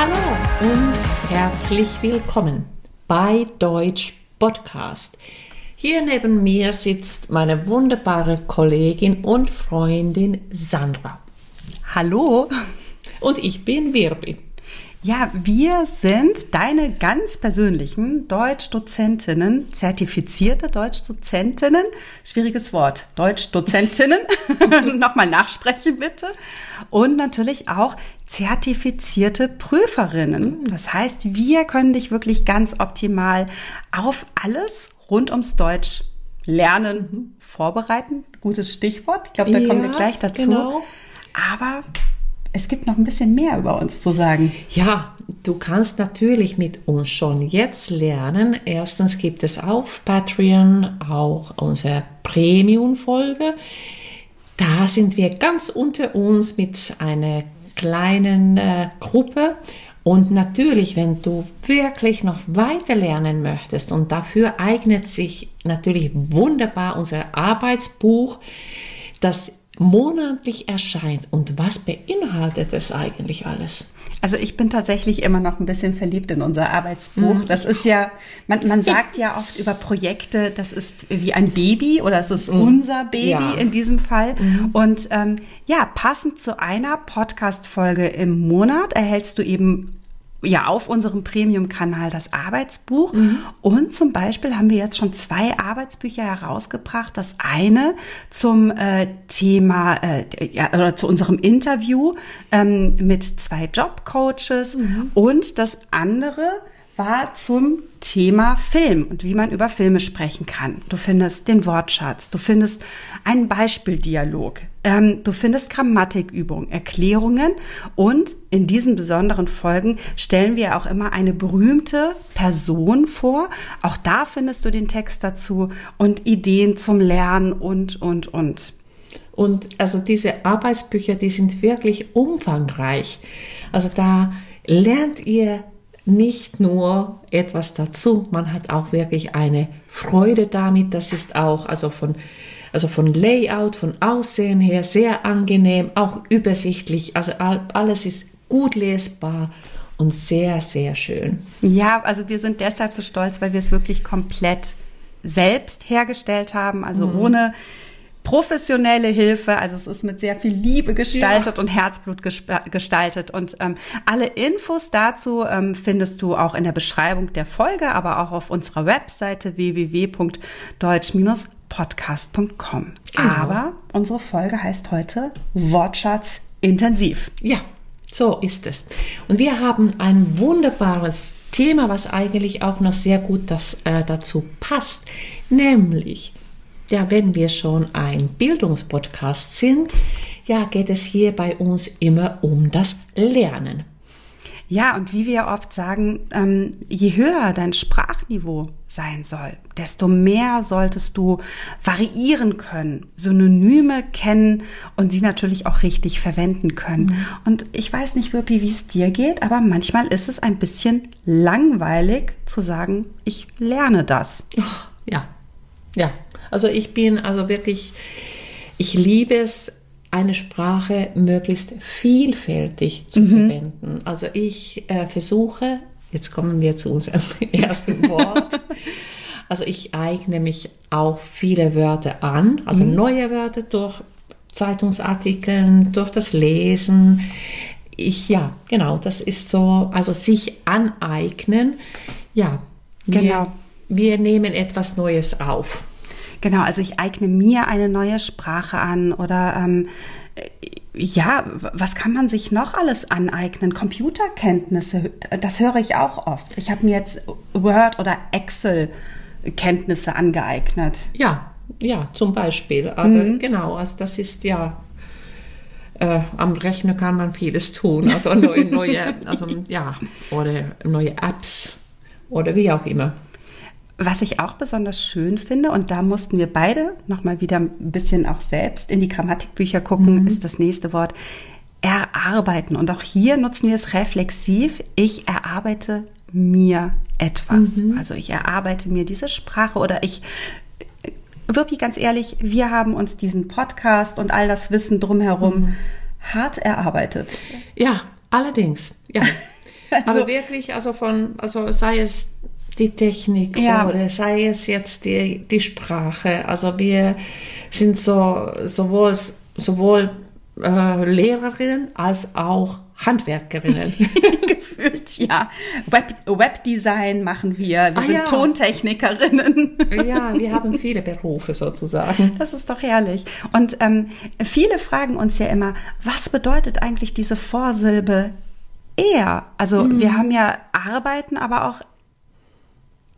Hallo und herzlich willkommen bei Deutsch Podcast. Hier neben mir sitzt meine wunderbare Kollegin und Freundin Sandra. Hallo. Und ich bin Wirbi. Ja, wir sind deine ganz persönlichen Deutschdozentinnen, zertifizierte Deutschdozentinnen, schwieriges Wort, Deutschdozentinnen, nochmal nachsprechen bitte, und natürlich auch zertifizierte Prüferinnen. Das heißt, wir können dich wirklich ganz optimal auf alles rund ums Deutsch lernen, vorbereiten. Gutes Stichwort. Ich glaube, da ja, kommen wir gleich dazu. Genau. Aber es gibt noch ein bisschen mehr über uns zu sagen. Ja, du kannst natürlich mit uns schon jetzt lernen. Erstens gibt es auf Patreon auch unsere Premium-Folge. Da sind wir ganz unter uns mit einer kleinen äh, Gruppe. Und natürlich, wenn du wirklich noch weiter lernen möchtest, und dafür eignet sich natürlich wunderbar unser Arbeitsbuch, das monatlich erscheint. Und was beinhaltet es eigentlich alles? Also ich bin tatsächlich immer noch ein bisschen verliebt in unser Arbeitsbuch. Mhm. Das ist ja, man, man sagt ja oft über Projekte, das ist wie ein Baby oder es ist mhm. unser Baby ja. in diesem Fall. Mhm. Und ähm, ja, passend zu einer Podcast-Folge im Monat erhältst du eben ja auf unserem Premium-Kanal das Arbeitsbuch. Mhm. Und zum Beispiel haben wir jetzt schon zwei Arbeitsbücher herausgebracht. Das eine zum äh, Thema äh, ja, oder zu unserem Interview ähm, mit zwei Jobcoaches mhm. und das andere war zum Thema Film und wie man über Filme sprechen kann. Du findest den Wortschatz, du findest einen Beispieldialog, ähm, du findest Grammatikübungen, Erklärungen und in diesen besonderen Folgen stellen wir auch immer eine berühmte Person vor. Auch da findest du den Text dazu und Ideen zum Lernen und, und, und. Und also diese Arbeitsbücher, die sind wirklich umfangreich. Also da lernt ihr nicht nur etwas dazu, man hat auch wirklich eine Freude damit. Das ist auch also von, also von Layout, von Aussehen her sehr angenehm, auch übersichtlich. Also alles ist gut lesbar und sehr, sehr schön. Ja, also wir sind deshalb so stolz, weil wir es wirklich komplett selbst hergestellt haben, also mhm. ohne professionelle Hilfe. Also es ist mit sehr viel Liebe gestaltet ja. und Herzblut gestaltet. Und ähm, alle Infos dazu ähm, findest du auch in der Beschreibung der Folge, aber auch auf unserer Webseite www.deutsch-podcast.com. Genau. Aber unsere Folge heißt heute Wortschatz intensiv. Ja. So ist es. Und wir haben ein wunderbares Thema, was eigentlich auch noch sehr gut das, äh, dazu passt, nämlich ja, wenn wir schon ein Bildungspodcast sind, ja, geht es hier bei uns immer um das Lernen. Ja, und wie wir oft sagen, ähm, je höher dein Sprachniveau sein soll, desto mehr solltest du variieren können, Synonyme kennen und sie natürlich auch richtig verwenden können. Mhm. Und ich weiß nicht wirklich, wie es dir geht, aber manchmal ist es ein bisschen langweilig zu sagen, ich lerne das. Ja, ja, also ich bin also wirklich, ich liebe es, eine Sprache möglichst vielfältig zu mhm. verwenden. Also ich äh, versuche, jetzt kommen wir zu unserem ersten Wort. Also ich eigne mich auch viele Wörter an, also mhm. neue Wörter durch Zeitungsartikeln, durch das Lesen. Ich, ja, genau, das ist so, also sich aneignen. Ja, wir, genau. wir nehmen etwas Neues auf. Genau, also ich eigne mir eine neue Sprache an oder ähm, ja, was kann man sich noch alles aneignen? Computerkenntnisse, das höre ich auch oft. Ich habe mir jetzt Word oder Excel Kenntnisse angeeignet. Ja, ja, zum Beispiel. Aber mhm. genau, also das ist ja äh, am Rechner kann man vieles tun. Also neue, neue, also ja, oder neue Apps oder wie auch immer. Was ich auch besonders schön finde, und da mussten wir beide nochmal wieder ein bisschen auch selbst in die Grammatikbücher gucken, mhm. ist das nächste Wort erarbeiten. Und auch hier nutzen wir es reflexiv. Ich erarbeite mir etwas. Mhm. Also ich erarbeite mir diese Sprache oder ich wirklich ganz ehrlich, wir haben uns diesen Podcast und all das Wissen drumherum mhm. hart erarbeitet. Ja, allerdings. Ja. Also, aber wirklich, also von, also sei es die Technik ja. oder sei es jetzt die, die Sprache. Also wir sind so sowohl, sowohl äh, Lehrerinnen als auch Handwerkerinnen. Gefühlt, ja. Web, Webdesign machen wir. Wir ah, sind ja. Tontechnikerinnen. ja, wir haben viele Berufe sozusagen. Das ist doch herrlich. Und ähm, viele fragen uns ja immer, was bedeutet eigentlich diese Vorsilbe er? Also mhm. wir haben ja arbeiten, aber auch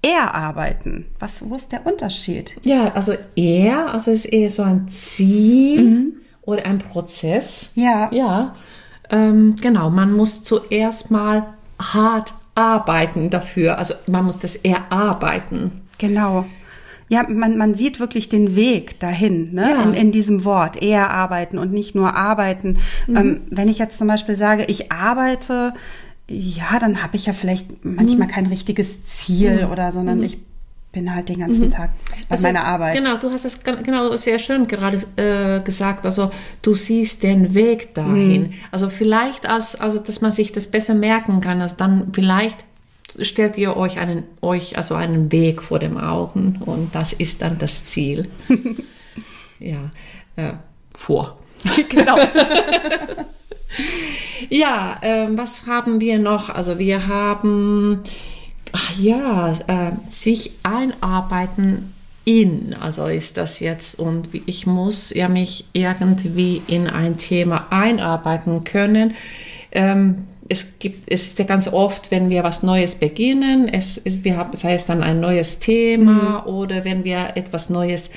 erarbeiten. Was, wo ist der Unterschied? Ja, also er, also ist eher so ein Ziel mhm. oder ein Prozess. Ja. Ja. Ähm, genau, man muss zuerst mal hart arbeiten dafür. Also man muss das erarbeiten. Genau. Ja, man, man sieht wirklich den Weg dahin, ne? Ja. In, in diesem Wort, eher arbeiten und nicht nur arbeiten. Mhm. Ähm, wenn ich jetzt zum Beispiel sage, ich arbeite, ja, dann habe ich ja vielleicht manchmal mhm. kein richtiges Ziel mhm. oder, sondern mhm. ich bin halt den ganzen mhm. Tag bei also, meiner Arbeit. Genau, du hast es genau sehr schön gerade äh, gesagt. Also du siehst den Weg dahin. Mhm. Also vielleicht als, also dass man sich das besser merken kann. Also dann vielleicht stellt ihr euch einen, euch also einen Weg vor dem Augen und das ist dann das Ziel. ja, äh, vor. genau. ja, äh, was haben wir noch? Also wir haben ach ja, äh, sich einarbeiten in, also ist das jetzt und ich muss ja mich irgendwie in ein Thema einarbeiten können. Ähm, es gibt, es ist ja ganz oft, wenn wir was Neues beginnen, es ist, wir haben, sei es dann ein neues Thema mhm. oder wenn wir etwas Neues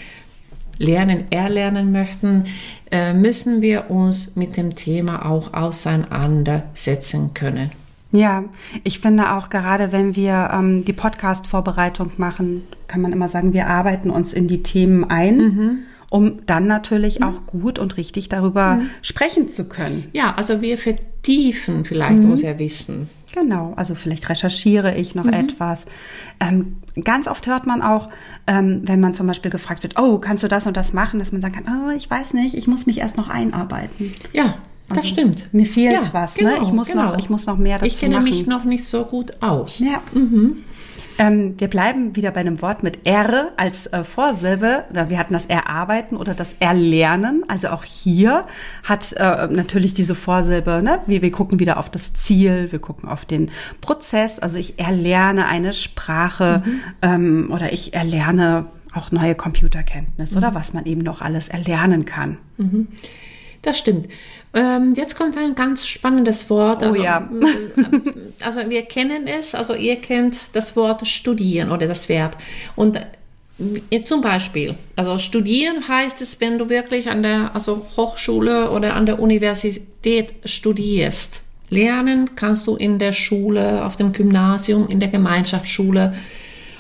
lernen, erlernen möchten, äh, müssen wir uns mit dem Thema auch auseinandersetzen können. Ja, ich finde auch gerade, wenn wir ähm, die Podcast-Vorbereitung machen, kann man immer sagen, wir arbeiten uns in die Themen ein. Mhm. Um dann natürlich mhm. auch gut und richtig darüber mhm. sprechen zu können. Ja, also wir vertiefen vielleicht mhm. unser Wissen. Genau, also vielleicht recherchiere ich noch mhm. etwas. Ähm, ganz oft hört man auch, ähm, wenn man zum Beispiel gefragt wird, oh, kannst du das und das machen, dass man sagen kann, oh, ich weiß nicht, ich muss mich erst noch einarbeiten. Ja, das also, stimmt. Mir fehlt ja, was. Ne? Genau, ne? ich, muss genau. noch, ich muss noch mehr dazu machen. Ich kenne machen. mich noch nicht so gut aus. Ja. Mhm. Ähm, wir bleiben wieder bei einem Wort mit R als äh, Vorsilbe. Wir hatten das Erarbeiten oder das Erlernen. Also auch hier hat äh, natürlich diese Vorsilbe, ne? wir, wir gucken wieder auf das Ziel, wir gucken auf den Prozess. Also ich erlerne eine Sprache mhm. ähm, oder ich erlerne auch neue Computerkenntnisse mhm. oder was man eben noch alles erlernen kann. Mhm. Das stimmt. Ähm, jetzt kommt ein ganz spannendes Wort. Oh also, oh ja. also wir kennen es, also ihr kennt das Wort studieren oder das Verb. Und äh, zum Beispiel, also studieren heißt es, wenn du wirklich an der also Hochschule oder an der Universität studierst. Lernen kannst du in der Schule, auf dem Gymnasium, in der Gemeinschaftsschule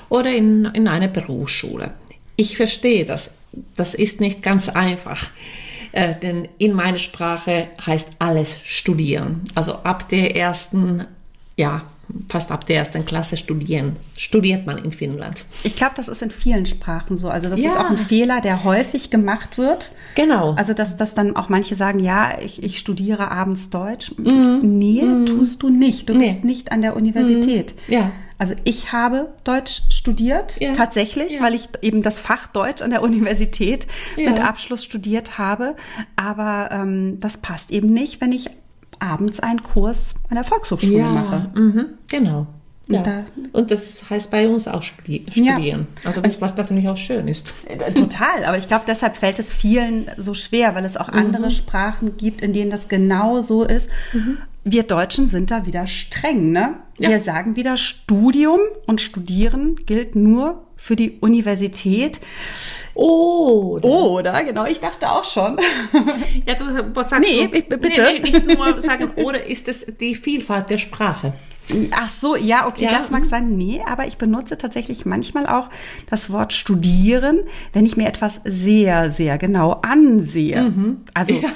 oder in, in einer Berufsschule. Ich verstehe das. Das ist nicht ganz einfach. Äh, denn in meiner Sprache heißt alles studieren. Also ab der ersten, ja, fast ab der ersten Klasse studieren. Studiert man in Finnland. Ich glaube, das ist in vielen Sprachen so. Also das ja. ist auch ein Fehler, der häufig gemacht wird. Genau. Also dass, dass dann auch manche sagen, ja, ich, ich studiere abends Deutsch. Mhm. Nee, mhm. tust du nicht. Du nee. bist nicht an der Universität. Mhm. Ja. Also ich habe Deutsch studiert, ja. tatsächlich, ja. weil ich eben das Fach Deutsch an der Universität ja. mit Abschluss studiert habe. Aber ähm, das passt eben nicht, wenn ich abends einen Kurs an der Volkshochschule mache. Mhm. Genau. Ja. Und, da, und, das heißt bei uns auch studieren. Ja. Also was, was, natürlich auch schön ist. Äh, total, aber ich glaube, deshalb fällt es vielen so schwer, weil es auch andere mhm. Sprachen gibt, in denen das genau so ist. Mhm wir Deutschen sind da wieder streng, ne? Ja. Wir sagen wieder, Studium und Studieren gilt nur für die Universität. Oder. Oder, genau, ich dachte auch schon. Ja, du was sagst nee, du, bitte. Nee, nicht nur sagen, oder ist es die Vielfalt der Sprache? Ach so, ja, okay, ja. das mag sein. Nee, aber ich benutze tatsächlich manchmal auch das Wort studieren, wenn ich mir etwas sehr, sehr genau ansehe. Mhm. Also, ja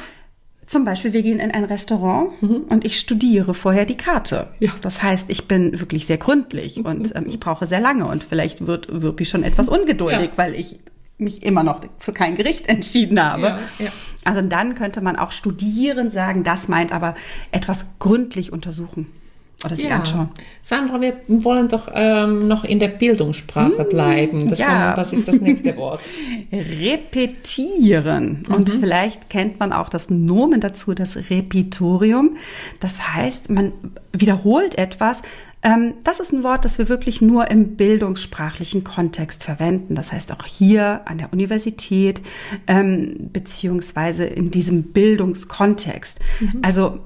zum Beispiel, wir gehen in ein Restaurant mhm. und ich studiere vorher die Karte. Ja. Das heißt, ich bin wirklich sehr gründlich und ähm, ich brauche sehr lange und vielleicht wird Wirpi schon etwas ungeduldig, ja. weil ich mich immer noch für kein Gericht entschieden habe. Ja, ja. Also dann könnte man auch studieren sagen, das meint aber etwas gründlich untersuchen. Oder sich ja. anschauen. Sandra, wir wollen doch ähm, noch in der Bildungssprache mmh, bleiben. Das ja. Kann, was ist das nächste Wort? Repetieren. Mhm. Und vielleicht kennt man auch das Nomen dazu, das Repitorium. Das heißt, man wiederholt etwas. Ähm, das ist ein Wort, das wir wirklich nur im bildungssprachlichen Kontext verwenden. Das heißt auch hier an der Universität ähm, beziehungsweise in diesem Bildungskontext. Mhm. Also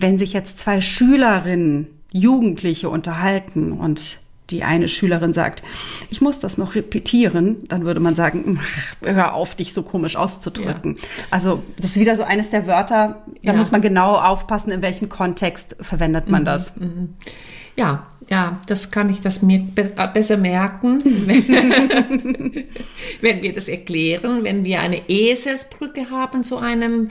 wenn sich jetzt zwei Schülerinnen, Jugendliche unterhalten und die eine Schülerin sagt, ich muss das noch repetieren, dann würde man sagen, hör auf, dich so komisch auszudrücken. Ja. Also das ist wieder so eines der Wörter, da ja. muss man genau aufpassen, in welchem Kontext verwendet man mhm, das. Mhm. Ja, ja, das kann ich das mir be äh, besser merken, wenn, wenn wir das erklären, wenn wir eine Eselsbrücke haben zu einem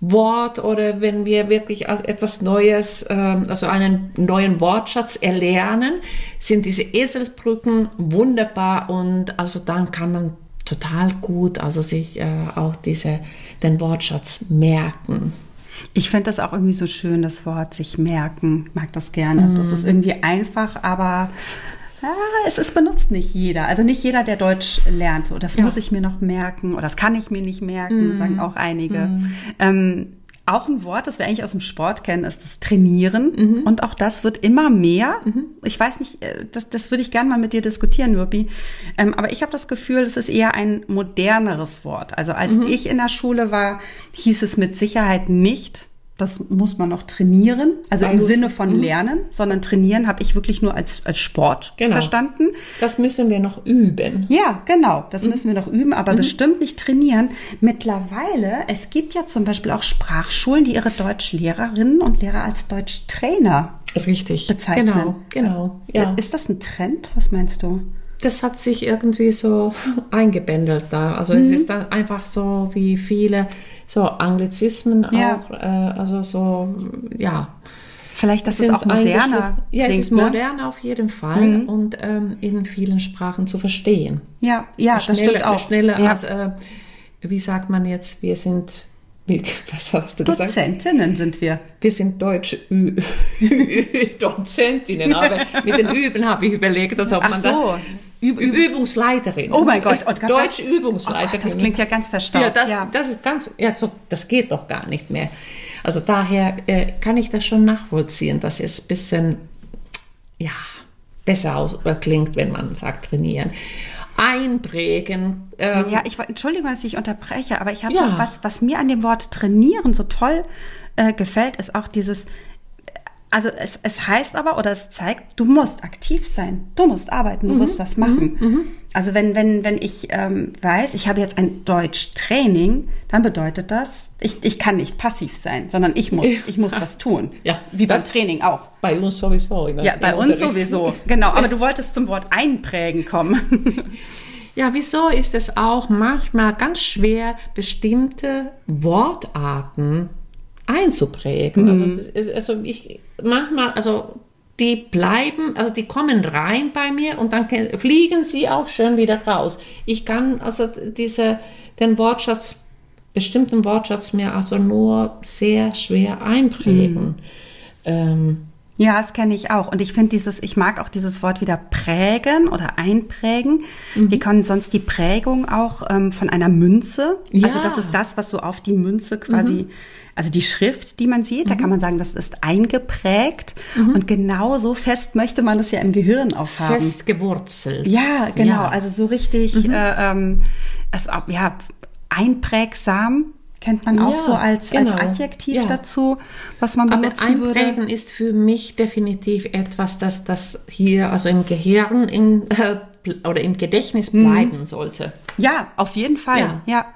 Wort oder wenn wir wirklich etwas Neues, ähm, also einen neuen Wortschatz erlernen, sind diese Eselsbrücken wunderbar und also dann kann man total gut also sich äh, auch diese, den Wortschatz merken. Ich finde das auch irgendwie so schön, das Wort sich merken. Ich mag das gerne. Mm. Das ist irgendwie einfach, aber ja, es ist benutzt nicht jeder. Also nicht jeder, der Deutsch lernt. So, das ja. muss ich mir noch merken oder das kann ich mir nicht merken, mm. sagen auch einige. Mm. Ähm, auch ein Wort, das wir eigentlich aus dem Sport kennen, ist das Trainieren. Mhm. Und auch das wird immer mehr. Mhm. Ich weiß nicht, äh, das, das würde ich gerne mal mit dir diskutieren, Wirbi. Ähm, aber ich habe das Gefühl, es ist eher ein moderneres Wort. Also als mhm. ich in der Schule war, hieß es mit Sicherheit nicht das muss man noch trainieren, also Weil im Sinne von mhm. lernen, sondern trainieren habe ich wirklich nur als, als Sport genau. verstanden. Das müssen wir noch üben. Ja, genau, das mhm. müssen wir noch üben, aber mhm. bestimmt nicht trainieren. Mittlerweile, es gibt ja zum Beispiel auch Sprachschulen, die ihre Deutschlehrerinnen und Lehrer als Deutschtrainer Richtig. bezeichnen. Genau, genau. Ja. Ist das ein Trend? Was meinst du? Das hat sich irgendwie so eingebändelt da. Also es mhm. ist dann einfach so, wie viele so Anglizismen ja. auch, äh, also so, ja. Vielleicht, dass es auch moderner Ja, klingt, es ist ne? moderner auf jeden Fall mhm. und ähm, in vielen Sprachen zu verstehen. Ja, ja, schneller, das stimmt auch. Schneller ja. als, äh, wie sagt man jetzt, wir sind was hast du gesagt? Dozentinnen sind wir. Wir sind Deutsch Dozentinnen, aber mit den Üben habe ich überlegt, dass ob Ach man so. Da Üb Übungsleiterin. Oh mein Gott, und Deutsche Übungsleiterin. Oh Gott, das klingt ja ganz verstaubt. Ja, das, ja. das ist ganz, ja, so, das geht doch gar nicht mehr. Also daher äh, kann ich das schon nachvollziehen, dass es ein bisschen, ja, besser aus, äh, klingt, wenn man sagt trainieren. Einprägen. Ähm, ja, ich Entschuldigung, dass ich unterbreche, aber ich habe ja. was, was mir an dem Wort trainieren so toll äh, gefällt, ist auch dieses also es, es heißt aber oder es zeigt, du musst aktiv sein, du musst arbeiten, du mhm. musst das machen. Mhm. mhm. Also wenn, wenn, wenn ich ähm, weiß, ich habe jetzt ein Deutsch-Training, dann bedeutet das, ich, ich kann nicht passiv sein, sondern ich muss, ich muss was tun. Ja, wie beim Training auch. Bei uns sowieso. Ja, bei uns sowieso. Genau, aber du wolltest zum Wort einprägen kommen. Ja, wieso ist es auch manchmal ganz schwer, bestimmte Wortarten einzuprägen. Also mhm. Also, also ich manchmal, also die bleiben, also die kommen rein bei mir und dann fliegen sie auch schön wieder raus. Ich kann also diese, den Wortschatz, bestimmten Wortschatz mir also nur sehr schwer einprägen. Mhm. Ähm, ja, das kenne ich auch. Und ich finde dieses, ich mag auch dieses Wort wieder prägen oder einprägen. Mhm. Wir können sonst die Prägung auch ähm, von einer Münze. Ja. Also das ist das, was so auf die Münze quasi mhm also die Schrift, die man sieht, mhm. da kann man sagen, das ist eingeprägt. Mhm. Und genau so fest möchte man das ja im Gehirn auch haben. Fest gewurzelt. Ja, genau. Ja. Also so richtig, mhm. äh, ähm, es, ja, einprägsam kennt man auch ja, so als, genau. als Adjektiv ja. dazu, was man benutzen Aber einprägen würde. ist für mich definitiv etwas, das, das hier also im Gehirn in, äh, oder im Gedächtnis mhm. bleiben sollte. Ja, auf jeden Fall. Ja. ja.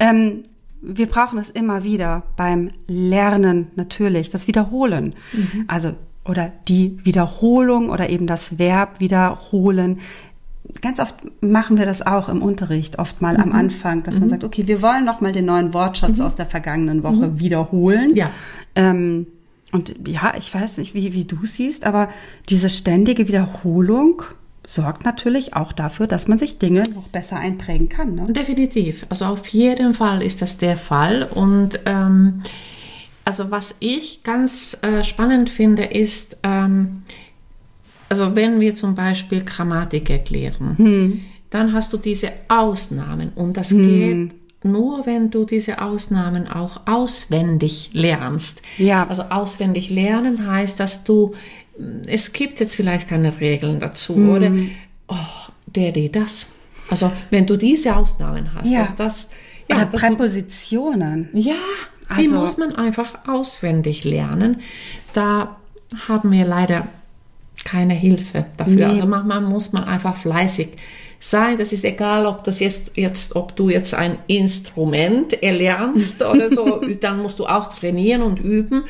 Ähm, wir brauchen es immer wieder beim Lernen natürlich, das Wiederholen. Mhm. Also oder die Wiederholung oder eben das Verb wiederholen. Ganz oft machen wir das auch im Unterricht, oft mal mhm. am Anfang, dass mhm. man sagt, okay, wir wollen noch mal den neuen Wortschatz mhm. aus der vergangenen Woche mhm. wiederholen. Ja. Ähm, und ja, ich weiß nicht, wie, wie du siehst, aber diese ständige Wiederholung sorgt natürlich auch dafür, dass man sich Dinge noch besser einprägen kann. Ne? Definitiv. Also auf jeden Fall ist das der Fall. Und ähm, Also was ich ganz äh, spannend finde, ist, ähm, also wenn wir zum Beispiel Grammatik erklären, hm. dann hast du diese Ausnahmen und das hm. geht nur, wenn du diese Ausnahmen auch auswendig lernst. Ja. Also auswendig lernen heißt, dass du, es gibt jetzt vielleicht keine Regeln dazu, hm. oder? Oh, der, die, das. Also wenn du diese Ausnahmen hast, ja. also das, ja, oder das, Präpositionen. Ja, also, die muss man einfach auswendig lernen. Da haben wir leider keine Hilfe dafür. Nee. Also manchmal muss man einfach fleißig sein. Das ist egal, ob das jetzt, jetzt, ob du jetzt ein Instrument erlernst oder so, dann musst du auch trainieren und üben.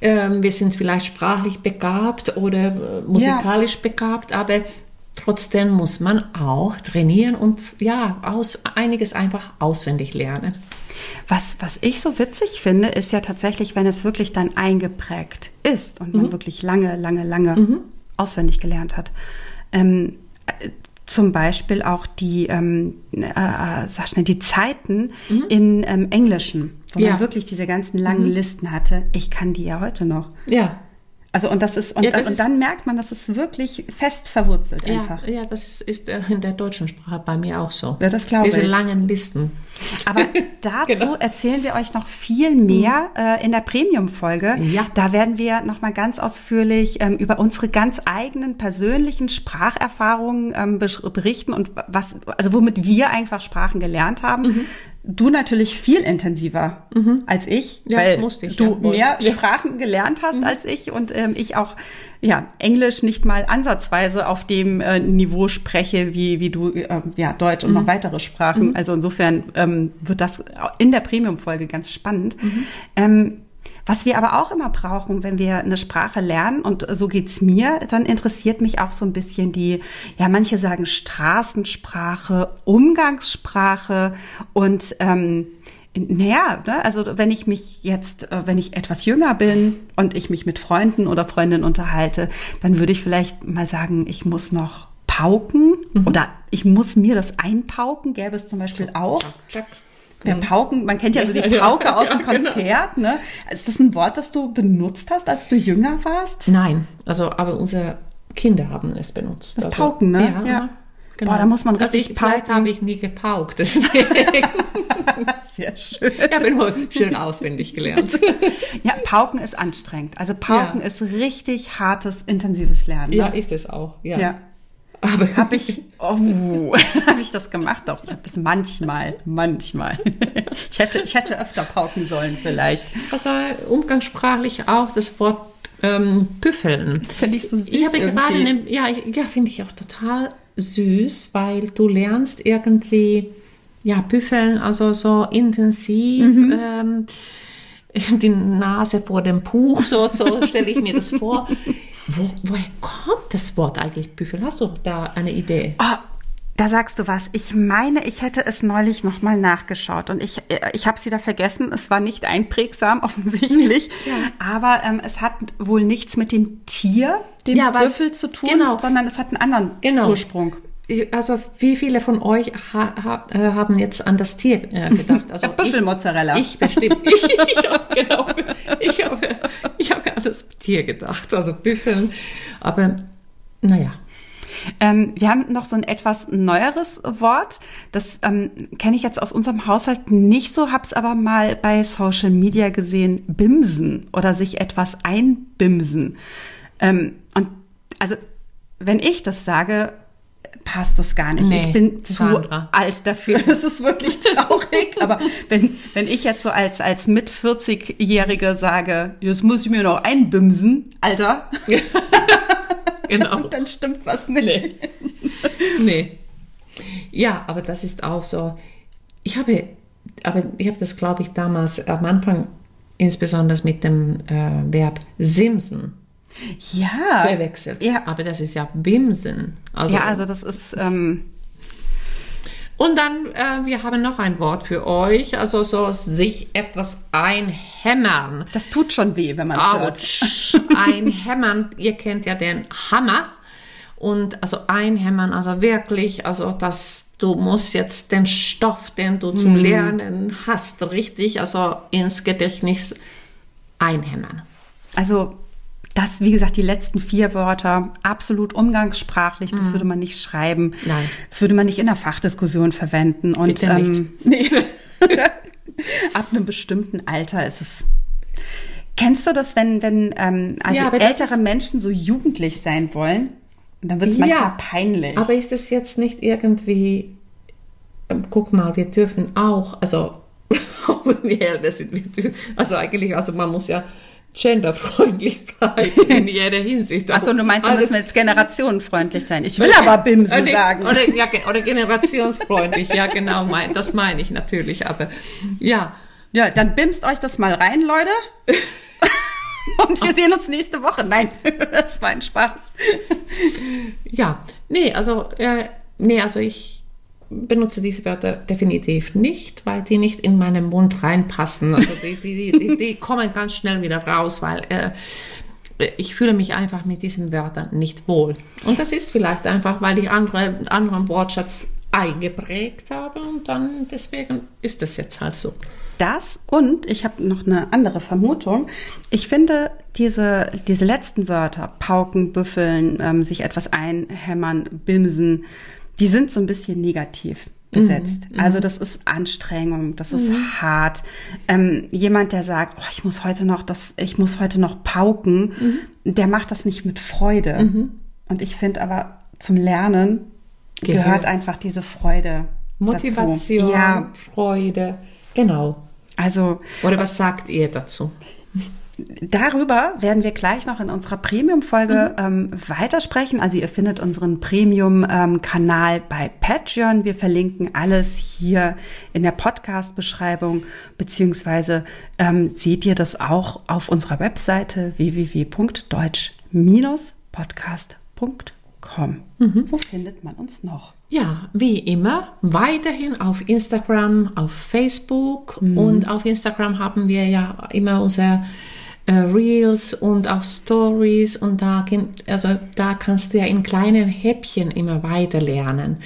Ähm, wir sind vielleicht sprachlich begabt oder äh, musikalisch ja. begabt, aber trotzdem muss man auch trainieren und ja, aus, einiges einfach auswendig lernen. Was, was ich so witzig finde, ist ja tatsächlich, wenn es wirklich dann eingeprägt ist und man mhm. wirklich lange, lange, lange mhm. Auswendig gelernt hat. Ähm, zum Beispiel auch die, ähm, äh, äh, sag schnell, die Zeiten mhm. in ähm, Englischen, wo ja. man wirklich diese ganzen langen mhm. Listen hatte. Ich kann die ja heute noch. Ja. Also und das ist und, ja, das und dann merkt man, dass es wirklich fest verwurzelt ja, einfach. Ja, das ist, ist äh, in der deutschen Sprache bei mir auch so. Ja, das glaube ich. Diese langen Listen. Aber dazu genau. erzählen wir euch noch viel mehr mhm. äh, in der Premium-Folge. Ja. Da werden wir noch mal ganz ausführlich ähm, über unsere ganz eigenen persönlichen Spracherfahrungen ähm, berichten und was, also womit wir einfach Sprachen gelernt haben. Mhm. Du natürlich viel intensiver mhm. als ich, ja, weil ich, du ja, mehr ja. Sprachen gelernt hast mhm. als ich und ähm, ich auch ja Englisch nicht mal ansatzweise auf dem äh, Niveau spreche wie wie du äh, ja Deutsch und noch mhm. weitere Sprachen. Mhm. Also insofern ähm, wird das in der Premium-Folge ganz spannend. Mhm. Ähm, was wir aber auch immer brauchen, wenn wir eine Sprache lernen, und so geht's mir, dann interessiert mich auch so ein bisschen die, ja, manche sagen Straßensprache, Umgangssprache und ähm, naja, ne, also wenn ich mich jetzt, äh, wenn ich etwas jünger bin und ich mich mit Freunden oder Freundinnen unterhalte, dann würde ich vielleicht mal sagen, ich muss noch pauken mhm. oder ich muss mir das einpauken, gäbe es zum Beispiel auch. Check, check. Der mhm. Pauken, man kennt ja so die Pauke ja, aus dem genau. Konzert, genau. ne? Ist das ein Wort, das du benutzt hast, als du jünger warst? Nein, also aber unsere Kinder haben es benutzt. Das also, Pauken, ne? Ja. ja. Genau. Boah, da muss man richtig also ich, pauken. Vielleicht habe ich nie gepaukt, deswegen. Sehr schön. Ich habe nur schön auswendig gelernt. ja, Pauken ist anstrengend. Also Pauken ja. ist richtig hartes, intensives Lernen. Ne? Ja, ist es auch. Ja. Aber habe ich, oh, habe ich das gemacht? Doch, ich habe das manchmal, manchmal. Ich hätte, ich hätte öfter pauken sollen vielleicht. Also umgangssprachlich auch das Wort ähm, Püffeln. Das finde ich so süß. Ich habe gerade, eine, ja, ja finde ich auch total süß, weil du lernst irgendwie, ja, Püffeln, also so intensiv. Mhm. Ähm, die Nase vor dem Puch, so, so stelle ich mir das vor. Wo, woher kommt das Wort eigentlich Büffel? Hast du da eine Idee? Oh, da sagst du was. Ich meine, ich hätte es neulich nochmal nachgeschaut und ich, ich habe sie da vergessen. Es war nicht einprägsam offensichtlich, ja. aber ähm, es hat wohl nichts mit dem Tier, dem ja, Büffel zu tun, genau. sondern es hat einen anderen genau. Ursprung also wie viele von euch ha, ha, äh, haben jetzt an das Tier äh, gedacht? Also Büffelmozzarella. Ich, ich bestimmt. Ich, ich habe genau. Ich habe ich hab an das Tier gedacht, also Büffeln. Aber naja. Ähm, wir haben noch so ein etwas neueres Wort. Das ähm, kenne ich jetzt aus unserem Haushalt nicht so, hab's aber mal bei Social Media gesehen. Bimsen oder sich etwas einbimsen. Ähm, und also wenn ich das sage, passt das gar nicht. Nee, ich bin zu Sandra. alt dafür. Das ist wirklich traurig. Aber wenn, wenn ich jetzt so als, als mit 40-Jährige sage, jetzt muss ich mir noch einbimsen, Alter. genau. dann stimmt was nicht. Nee. nee. Ja, aber das ist auch so. Ich habe, aber ich habe das, glaube ich, damals am Anfang insbesondere mit dem äh, Verb simsen ja. verwechselt. Ja. Aber das ist ja Bimsen. Also, ja, also das ist. Ähm und dann, äh, wir haben noch ein Wort für euch, also so sich etwas einhämmern. Das tut schon weh, wenn man es hört. einhämmern, ihr kennt ja den Hammer. Und also einhämmern, also wirklich, also das, du musst jetzt den Stoff, den du zum mhm. Lernen hast, richtig, also ins Gedächtnis einhämmern. Also das, wie gesagt, die letzten vier Wörter, absolut umgangssprachlich, das Mhm. würde man nicht schreiben. Nein. Das würde man nicht in der Fachdiskussion verwenden. Und Bitte nicht. Ähm, nee. ab einem bestimmten Alter ist es. Kennst du das, wenn, wenn ähm, also Ja, ältere Menschen so jugendlich sein wollen? Und dann wird es manchmal peinlich. Aber ist es jetzt nicht irgendwie, ähm, guck mal, wir dürfen auch, also, wir älter sind, wir dürfen, also eigentlich, also man muss ja genderfreundlich bleiben in jeder Hinsicht. Achso, du meinst, wir müssen jetzt generationenfreundlich sein. Ich will aber Bimsen oder, sagen. Oder, ja, oder generationsfreundlich, ja genau, mein, das meine ich natürlich, aber ja, Ja, dann bimst euch das mal rein, Leute. Und wir sehen uns nächste Woche. Nein, das war ein Spaß. Ja, nee, also, äh, nee, also ich benutze diese Wörter definitiv nicht, weil die nicht in meinen Mund reinpassen. Also die, die, die, die kommen ganz schnell wieder raus, weil äh, ich fühle mich einfach mit diesen Wörtern nicht wohl. Und das ist vielleicht einfach, weil ich andere, anderen Wortschatz eingeprägt habe und dann deswegen ist das jetzt halt so. Das und ich habe noch eine andere Vermutung. Ich finde diese, diese letzten Wörter, pauken, büffeln, ähm, sich etwas einhämmern, bimsen, die sind so ein bisschen negativ besetzt. Also das ist Anstrengung, das ist hart. Ähm, jemand, der sagt, oh, ich muss heute noch das, ich muss heute noch pauken, der macht das nicht mit Freude. Und ich finde aber zum Lernen Gehört. gehört einfach diese Freude. Motivation, Dazu. Ja, Freude, genau. also Oder was sagt ihr dazu? Darüber werden wir gleich noch in unserer Premium-Folge ähm, weitersprechen. Also ihr findet unseren Premium-Kanal bei Patreon. Wir verlinken alles hier in der Podcast-Beschreibung, beziehungsweise ähm, seht ihr das auch auf unserer Webseite www.deutsch-podcast.com. Wo findet man uns noch? Ja, wie immer, weiterhin auf Instagram, auf Facebook und auf Instagram haben wir ja immer unsere äh, Reels und auch Stories und da, also da kannst du ja in kleinen Häppchen immer weiter lernen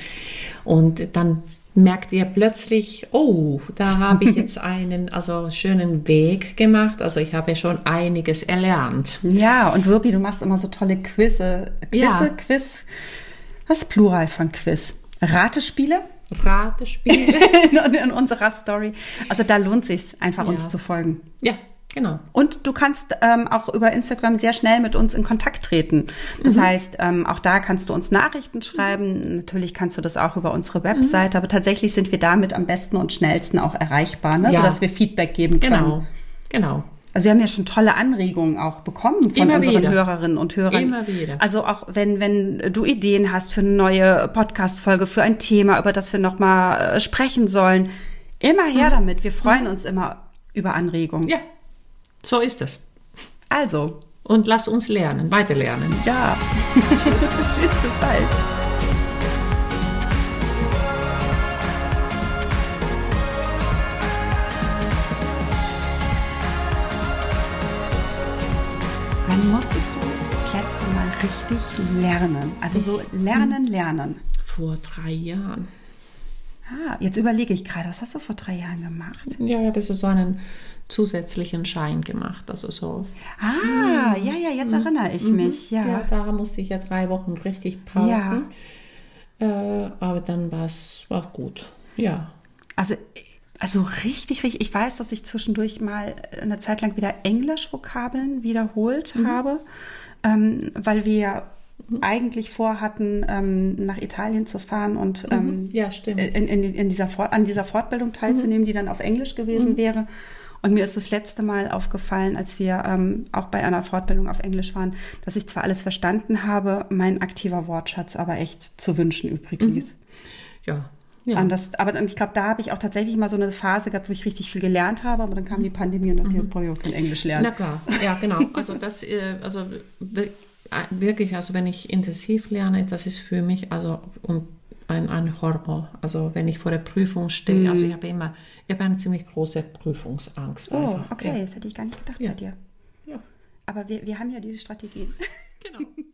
und dann merkt ihr plötzlich, oh, da habe ich jetzt einen also schönen Weg gemacht, also ich habe schon einiges erlernt. Ja, und Wirbi, du machst immer so tolle Quizze. Quizze, Ja. Quiz. Was ist Plural von Quiz? Ratespiele? Ratespiele. in, in unserer Story. Also da lohnt sich einfach uns Ja. zu folgen. ja, genau. Und du kannst ähm, auch über Instagram sehr schnell mit uns in Kontakt treten. Das heißt, ähm, auch da kannst du uns Nachrichten schreiben. Natürlich kannst du das auch über unsere Webseite, aber tatsächlich sind wir damit am besten und schnellsten auch erreichbar, ne? Ja. sodass wir Feedback geben können. Genau, genau. Also wir haben ja schon tolle Anregungen auch bekommen von Immer unseren wieder. Hörerinnen und Hörern. Immer wieder. Also auch wenn, wenn du Ideen hast für eine neue Podcast-Folge, für ein Thema, über das wir nochmal äh, sprechen sollen, immer her damit. Wir freuen uns immer über Anregungen. Mhm. Ja, so ist es. Also, Und lass uns lernen, weiter lernen. ja. Tschüss, bis bald. Wann musstest du das letzte Mal richtig lernen? Also so lernen, lernen. Vor drei Jahren. Ah, jetzt überlege ich gerade, was hast du vor drei Jahren gemacht? Ja, ich habe so so einen zusätzlichen Schein gemacht. Also so. Ah, ja, ja, jetzt erinnere ich mich. Ja. Ja, da musste ich ja drei Wochen richtig pauken. Äh, aber dann war es gut. Ja. Also, also richtig, richtig. Ich weiß, dass ich zwischendurch mal eine Zeit lang wieder Englisch-Vokabeln wiederholt Mhm. habe, ähm, weil wir ja eigentlich vorhatten, ähm, nach Italien zu fahren und ähm, Mhm. Ja, stimmt. Mhm. in, in, in dieser Fort, an dieser Fortbildung teilzunehmen, die dann auf Englisch gewesen wäre. Und mir ist das letzte Mal aufgefallen, als wir ähm, auch bei einer Fortbildung auf Englisch waren, dass ich zwar alles verstanden habe, mein aktiver Wortschatz aber echt zu wünschen übrig Mhm. ließ. Ja. Ja. Und das, aber ich glaube, da habe ich auch tatsächlich mal so eine Phase gehabt, wo ich richtig viel gelernt habe, aber dann kam die Pandemie und dann brauche ich auch kein Englisch lernen. Na klar, ja, genau. Also das, äh, also äh, wirklich, also wenn ich intensiv lerne, das ist für mich also ein, ein Horror. Also wenn ich vor der Prüfung stehe, also ich habe immer, ich habe eine ziemlich große Prüfungsangst. oh, einfach. okay, das hätte ich gar nicht gedacht Ja. bei dir. Ja. ja, Aber wir, wir haben ja diese Strategien. genau.